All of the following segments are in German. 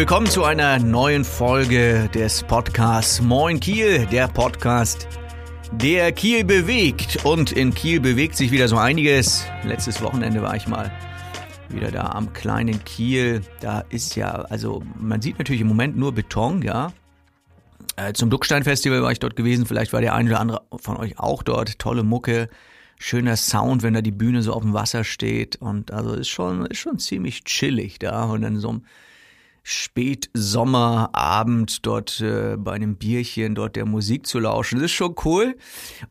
Willkommen zu einer neuen Folge des Podcasts Moin Kiel, der Podcast, der Kiel bewegt. Und in Kiel bewegt sich wieder so einiges. Letztes Wochenende war ich mal wieder da am kleinen Kiel. Da ist ja, also man sieht natürlich im Moment nur Beton, ja. Äh, zum Duckstein-Festival war ich dort gewesen. Vielleicht war der eine oder andere von euch auch dort. Tolle Mucke, schöner Sound, wenn da die Bühne so auf dem Wasser steht. Und also ist schon, ist schon ziemlich chillig da. Und in so einem Spätsommerabend dort äh, bei einem Bierchen dort der Musik zu lauschen. Das ist schon cool.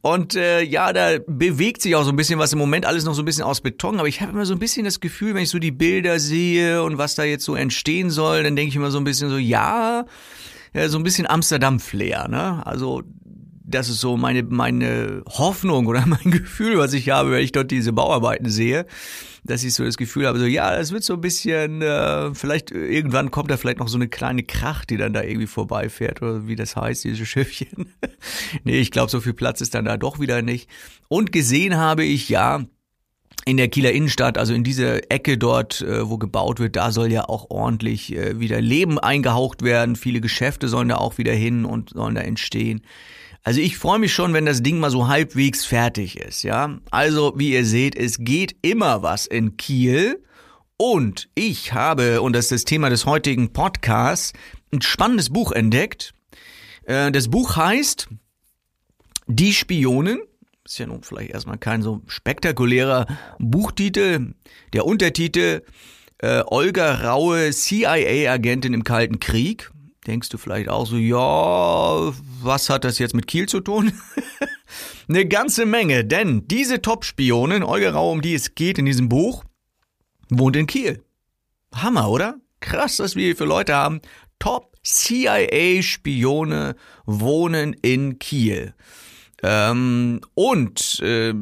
Und äh, ja, da bewegt sich auch so ein bisschen was im Moment alles noch so ein bisschen aus Beton, aber ich habe immer so ein bisschen das Gefühl, wenn ich so die Bilder sehe und was da jetzt so entstehen soll, dann denke ich immer so ein bisschen so, ja, ja so ein bisschen Amsterdam-Flair, ne? Also das ist so meine, meine Hoffnung oder mein Gefühl, was ich habe, wenn ich dort diese Bauarbeiten sehe, dass ich so das Gefühl habe, so ja, das wird so ein bisschen, äh, vielleicht irgendwann kommt da vielleicht noch so eine kleine Kracht, die dann da irgendwie vorbeifährt oder wie das heißt, diese Schiffchen. nee, ich glaube, so viel Platz ist dann da doch wieder nicht. Und gesehen habe ich, ja, in der Kieler Innenstadt, also in dieser Ecke dort, äh, wo gebaut wird, da soll ja auch ordentlich äh, wieder Leben eingehaucht werden. Viele Geschäfte sollen da auch wieder hin und sollen da entstehen. Also ich freue mich schon, wenn das Ding mal so halbwegs fertig ist, ja. Also, wie ihr seht, es geht immer was in Kiel. Und ich habe, und das ist das Thema des heutigen Podcasts, ein spannendes Buch entdeckt. Äh, das Buch heißt Die Spionen. Ist ja nun vielleicht erstmal kein so spektakulärer Buchtitel. Der Untertitel äh, Olga Raue, CIA-Agentin im Kalten Krieg denkst du vielleicht auch so, ja, was hat das jetzt mit Kiel zu tun? Eine ganze Menge, denn diese Top-Spionin, Olga Rau, um die es geht in diesem Buch, wohnt in Kiel. Hammer, oder? Krass, was wir hier für Leute haben. Top CIA-Spione wohnen in Kiel. Ähm, und äh,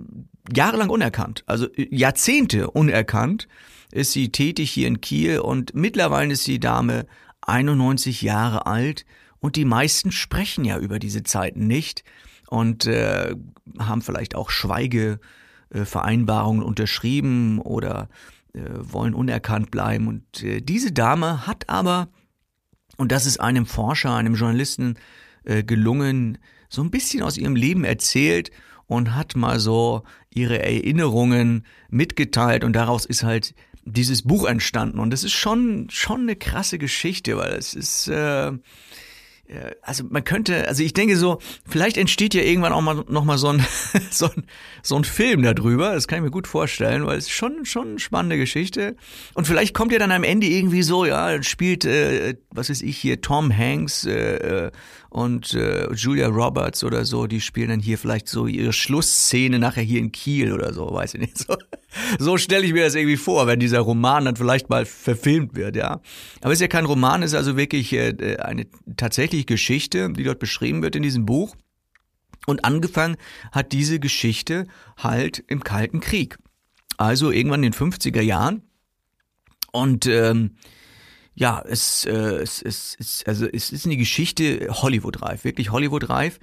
jahrelang unerkannt, also Jahrzehnte unerkannt, ist sie tätig hier in Kiel und mittlerweile ist die Dame 91 Jahre alt und die meisten sprechen ja über diese Zeiten nicht und äh, haben vielleicht auch Schweigevereinbarungen unterschrieben oder äh, wollen unerkannt bleiben. Und äh, diese Dame hat aber, und das ist einem Forscher, einem Journalisten äh, gelungen, so ein bisschen aus ihrem Leben erzählt und hat mal so ihre Erinnerungen mitgeteilt und daraus ist halt dieses Buch entstanden und das ist schon schon eine krasse Geschichte, weil es ist äh, also man könnte, also ich denke so, vielleicht entsteht ja irgendwann auch mal noch mal so ein so ein, so ein Film darüber. Das kann ich mir gut vorstellen, weil es ist schon schon eine spannende Geschichte. Und vielleicht kommt ja dann am Ende irgendwie so, ja, spielt äh, was weiß ich hier Tom Hanks äh, äh und äh, Julia Roberts oder so, die spielen dann hier vielleicht so ihre Schlussszene nachher hier in Kiel oder so, weiß ich nicht. So, so stelle ich mir das irgendwie vor, wenn dieser Roman dann vielleicht mal verfilmt wird, ja. Aber es ist ja kein Roman, es ist also wirklich äh, eine tatsächliche Geschichte, die dort beschrieben wird in diesem Buch. Und angefangen hat diese Geschichte halt im Kalten Krieg. Also irgendwann in den 50er Jahren. Und ähm, ja, es, äh, es, es, es, also es ist eine Geschichte Hollywood-reif, wirklich Hollywood-reif.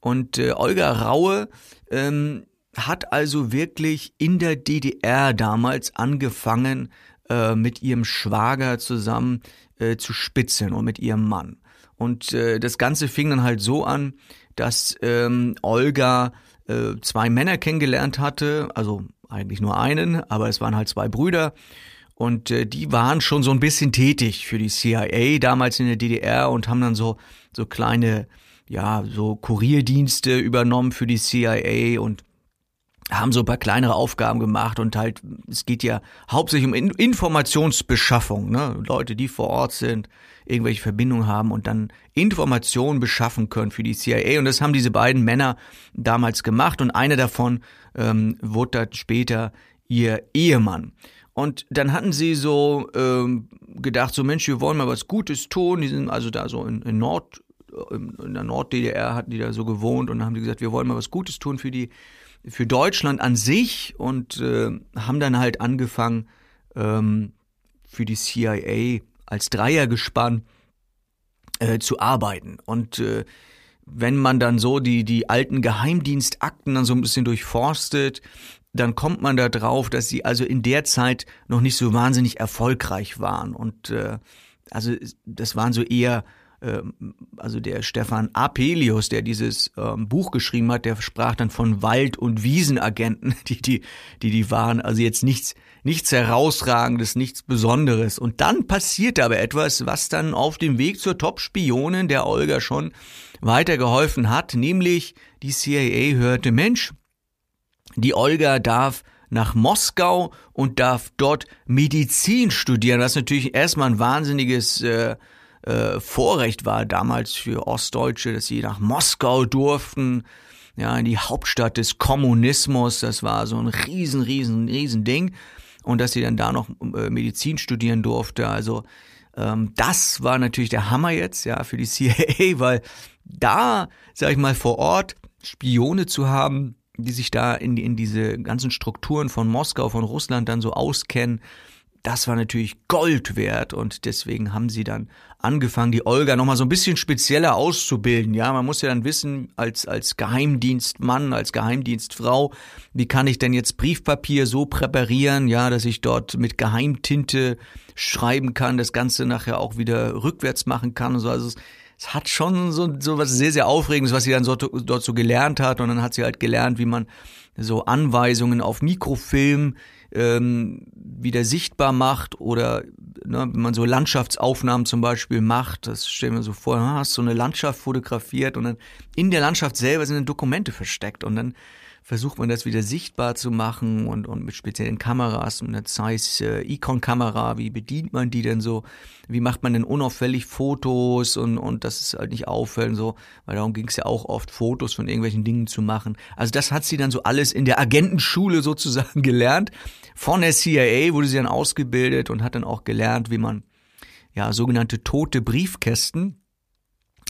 Und äh, Olga Raue ähm, hat also wirklich in der DDR damals angefangen, äh, mit ihrem Schwager zusammen äh, zu spitzeln und mit ihrem Mann. Und äh, das Ganze fing dann halt so an, dass ähm, Olga äh, zwei Männer kennengelernt hatte, also eigentlich nur einen, aber es waren halt zwei Brüder und äh, die waren schon so ein bisschen tätig für die CIA damals in der DDR und haben dann so, so kleine, ja, so Kurierdienste übernommen für die CIA und haben so ein paar kleinere Aufgaben gemacht und halt, es geht ja hauptsächlich um Informationsbeschaffung, ne? Leute, die vor Ort sind, irgendwelche Verbindungen haben und dann Informationen beschaffen können für die CIA. Und das haben diese beiden Männer damals gemacht und einer davon ähm, wurde dann später ihr Ehemann. Und dann hatten sie so ähm, gedacht, so Mensch, wir wollen mal was Gutes tun. Die sind also da so in, in Nord, in der Nord-DDR hatten die da so gewohnt und dann haben die gesagt, wir wollen mal was Gutes tun für die, für Deutschland an sich und äh, haben dann halt angefangen ähm, für die CIA als Dreiergespann äh, zu arbeiten. Und äh, wenn man dann so die, die alten Geheimdienstakten dann so ein bisschen durchforstet, dann kommt man da drauf, dass sie also in der Zeit noch nicht so wahnsinnig erfolgreich waren und äh, also das waren so eher also der Stefan Apelius, der dieses ähm, Buch geschrieben hat, der sprach dann von Wald- und Wiesenagenten, die, die, die, die waren. Also jetzt nichts, nichts herausragendes, nichts Besonderes. Und dann passierte aber etwas, was dann auf dem Weg zur Top-Spionin der Olga schon weitergeholfen hat, nämlich die CIA hörte, Mensch, die Olga darf nach Moskau und darf dort Medizin studieren, was natürlich erstmal ein wahnsinniges äh, äh, Vorrecht war damals für Ostdeutsche, dass sie nach Moskau durften, ja, in die Hauptstadt des Kommunismus. Das war so ein riesen, riesen, riesen Ding. Und dass sie dann da noch äh, Medizin studieren durfte. Also ähm, das war natürlich der Hammer jetzt, ja, für die CIA, weil da, sag ich mal, vor Ort Spione zu haben, die sich da in, in diese ganzen Strukturen von Moskau, von Russland dann so auskennen, das war natürlich Gold wert und deswegen haben sie dann angefangen, die Olga nochmal so ein bisschen spezieller auszubilden. Ja, man muss ja dann wissen, als, als Geheimdienstmann, als Geheimdienstfrau, wie kann ich denn jetzt Briefpapier so präparieren, ja, dass ich dort mit Geheimtinte schreiben kann, das Ganze nachher auch wieder rückwärts machen kann und so. Also es, es hat schon so, so was sehr, sehr Aufregendes, was sie dann so, dort so gelernt hat und dann hat sie halt gelernt, wie man so Anweisungen auf Mikrofilm ähm, wieder sichtbar macht oder ne, wenn man so Landschaftsaufnahmen zum Beispiel macht, das stellen wir so vor, hast so eine Landschaft fotografiert und dann in der Landschaft selber sind dann Dokumente versteckt und dann versucht man das wieder sichtbar zu machen und, und mit speziellen Kameras, und eine Zeiss äh, Icon-Kamera, wie bedient man die denn so, wie macht man denn unauffällig Fotos und, und das ist halt nicht auffällen so, weil darum ging es ja auch oft, Fotos von irgendwelchen Dingen zu machen. Also das hat sie dann so alles in der Agentenschule sozusagen gelernt. Von der CIA wurde sie dann ausgebildet und hat dann auch gelernt, wie man ja sogenannte tote Briefkästen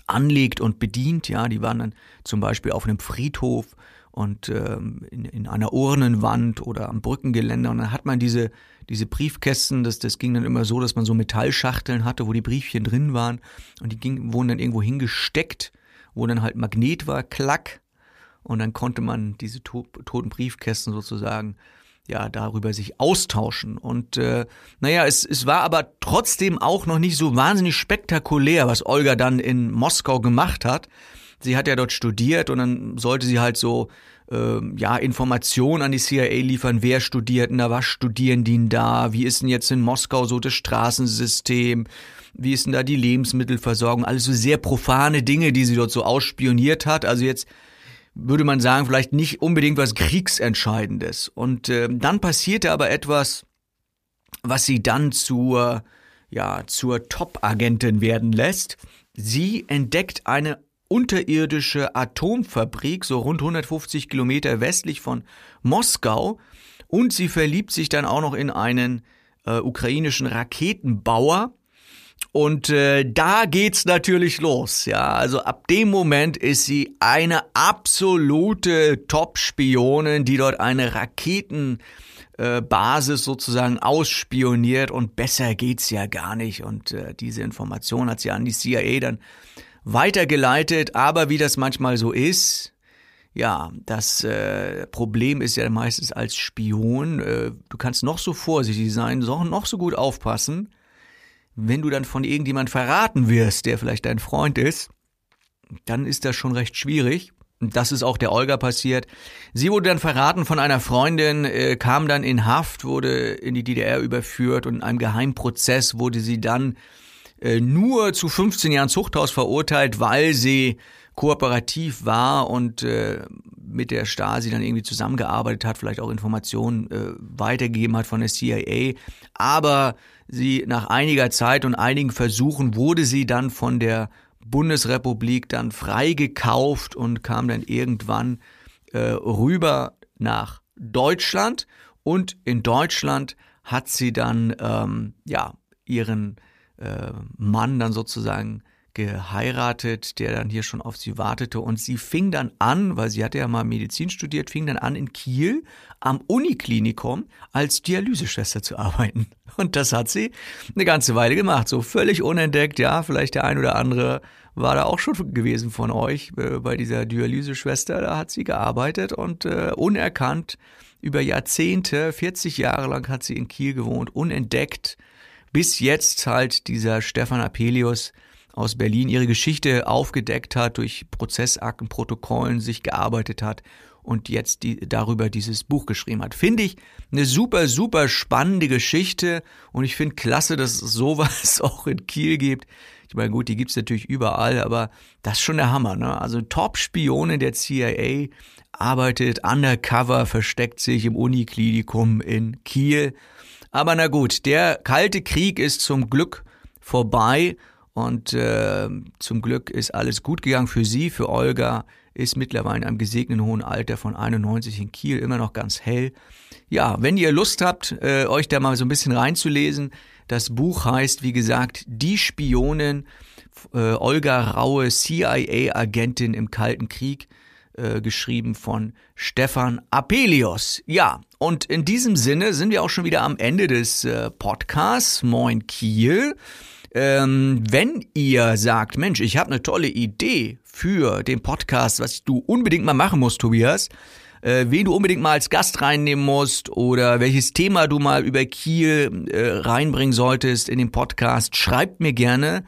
anlegt und bedient. Ja, die waren dann zum Beispiel auf einem Friedhof und ähm, in, in einer Urnenwand oder am Brückengeländer. Und dann hat man diese, diese Briefkästen, das, das ging dann immer so, dass man so Metallschachteln hatte, wo die Briefchen drin waren und die ging, wurden dann irgendwo hingesteckt, wo dann halt Magnet war, klack. Und dann konnte man diese to toten Briefkästen sozusagen ja darüber sich austauschen. Und äh, naja, es, es war aber trotzdem auch noch nicht so wahnsinnig spektakulär, was Olga dann in Moskau gemacht hat sie hat ja dort studiert und dann sollte sie halt so äh, ja Informationen an die CIA liefern, wer studiert denn da, was studieren die denn da, wie ist denn jetzt in Moskau so das Straßensystem, wie ist denn da die Lebensmittelversorgung, alles so sehr profane Dinge, die sie dort so ausspioniert hat. Also jetzt würde man sagen, vielleicht nicht unbedingt was Kriegsentscheidendes. Und äh, dann passierte aber etwas, was sie dann zur, ja, zur Top-Agentin werden lässt. Sie entdeckt eine unterirdische Atomfabrik, so rund 150 Kilometer westlich von Moskau. Und sie verliebt sich dann auch noch in einen äh, ukrainischen Raketenbauer. Und äh, da geht's natürlich los, ja. Also ab dem Moment ist sie eine absolute Top-Spionin, die dort eine Raketenbasis äh, sozusagen ausspioniert und besser geht's ja gar nicht. Und äh, diese Information hat sie an die CIA dann weitergeleitet, aber wie das manchmal so ist, ja, das äh, Problem ist ja meistens als Spion, äh, du kannst noch so vorsichtig sein, noch so gut aufpassen, wenn du dann von irgendjemand verraten wirst, der vielleicht dein Freund ist, dann ist das schon recht schwierig. Das ist auch der Olga passiert. Sie wurde dann verraten von einer Freundin, äh, kam dann in Haft, wurde in die DDR überführt und in einem Geheimprozess wurde sie dann nur zu 15 Jahren Zuchthaus verurteilt, weil sie kooperativ war und äh, mit der Stasi dann irgendwie zusammengearbeitet hat, vielleicht auch Informationen äh, weitergegeben hat von der CIA. Aber sie nach einiger Zeit und einigen Versuchen wurde sie dann von der Bundesrepublik dann freigekauft und kam dann irgendwann äh, rüber nach Deutschland. Und in Deutschland hat sie dann ähm, ja ihren äh, Mann dann sozusagen geheiratet, der dann hier schon auf sie wartete. Und sie fing dann an, weil sie hatte ja mal Medizin studiert, fing dann an in Kiel am Uniklinikum als Dialyseschwester zu arbeiten. Und das hat sie eine ganze Weile gemacht, so völlig unentdeckt, ja, vielleicht der ein oder andere war da auch schon gewesen von euch äh, bei dieser Dialyseschwester, da hat sie gearbeitet und äh, unerkannt über Jahrzehnte, 40 Jahre lang hat sie in Kiel gewohnt, unentdeckt, bis jetzt halt dieser Stefan Apelius aus Berlin ihre Geschichte aufgedeckt hat, durch Prozessakten, Protokollen sich gearbeitet hat und jetzt die, darüber dieses Buch geschrieben hat. Finde ich eine super, super spannende Geschichte und ich finde klasse, dass es sowas auch in Kiel gibt. Ich meine, gut, die gibt's natürlich überall, aber das ist schon der Hammer. Ne? Also Top-Spione der CIA arbeitet undercover, versteckt sich im Uniklinikum in Kiel. Aber na gut, der Kalte Krieg ist zum Glück vorbei und äh, zum Glück ist alles gut gegangen für sie, für Olga ist mittlerweile in einem gesegneten hohen Alter von 91 in Kiel immer noch ganz hell. Ja, wenn ihr Lust habt, äh, euch da mal so ein bisschen reinzulesen, das Buch heißt, wie gesagt, Die Spionen, äh, Olga Raue, CIA-Agentin im Kalten Krieg, äh, geschrieben von Stefan Apelios. Ja, und in diesem Sinne sind wir auch schon wieder am Ende des äh, Podcasts. Moin Kiel. Ähm, wenn ihr sagt, Mensch, ich habe eine tolle Idee für den Podcast, was du unbedingt mal machen musst, Tobias, äh, wen du unbedingt mal als Gast reinnehmen musst oder welches Thema du mal über Kiel äh, reinbringen solltest in den Podcast, schreibt mir gerne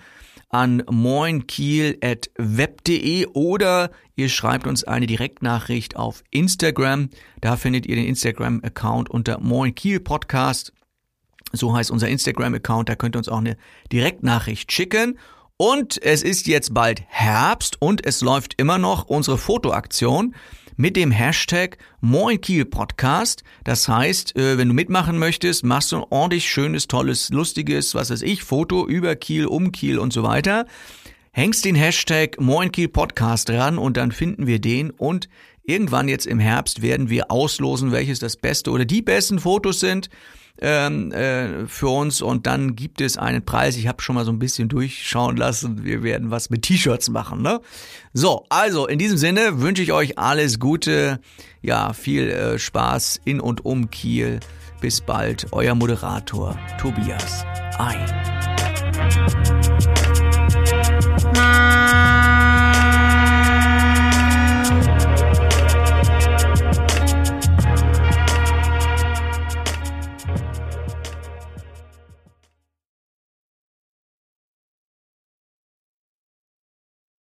an moinkiel.web.de oder ihr schreibt uns eine Direktnachricht auf Instagram. Da findet ihr den Instagram-Account unter moinkiel Podcast. So heißt unser Instagram-Account, da könnt ihr uns auch eine Direktnachricht schicken. Und es ist jetzt bald Herbst und es läuft immer noch unsere Fotoaktion mit dem Hashtag Moin Kiel Podcast. Das heißt, äh, wenn du mitmachen möchtest, machst du ein ordentlich schönes, tolles, lustiges, was weiß ich, Foto über Kiel, um Kiel und so weiter. Hängst den Hashtag Moin Kiel Podcast ran und dann finden wir den und irgendwann jetzt im Herbst werden wir auslosen, welches das beste oder die besten Fotos sind ähm, äh, für uns und dann gibt es einen Preis. Ich habe schon mal so ein bisschen durchschauen lassen. Wir werden was mit T-Shirts machen. Ne? So, also in diesem Sinne wünsche ich euch alles Gute, ja viel äh, Spaß in und um Kiel. Bis bald, euer Moderator Tobias Ein.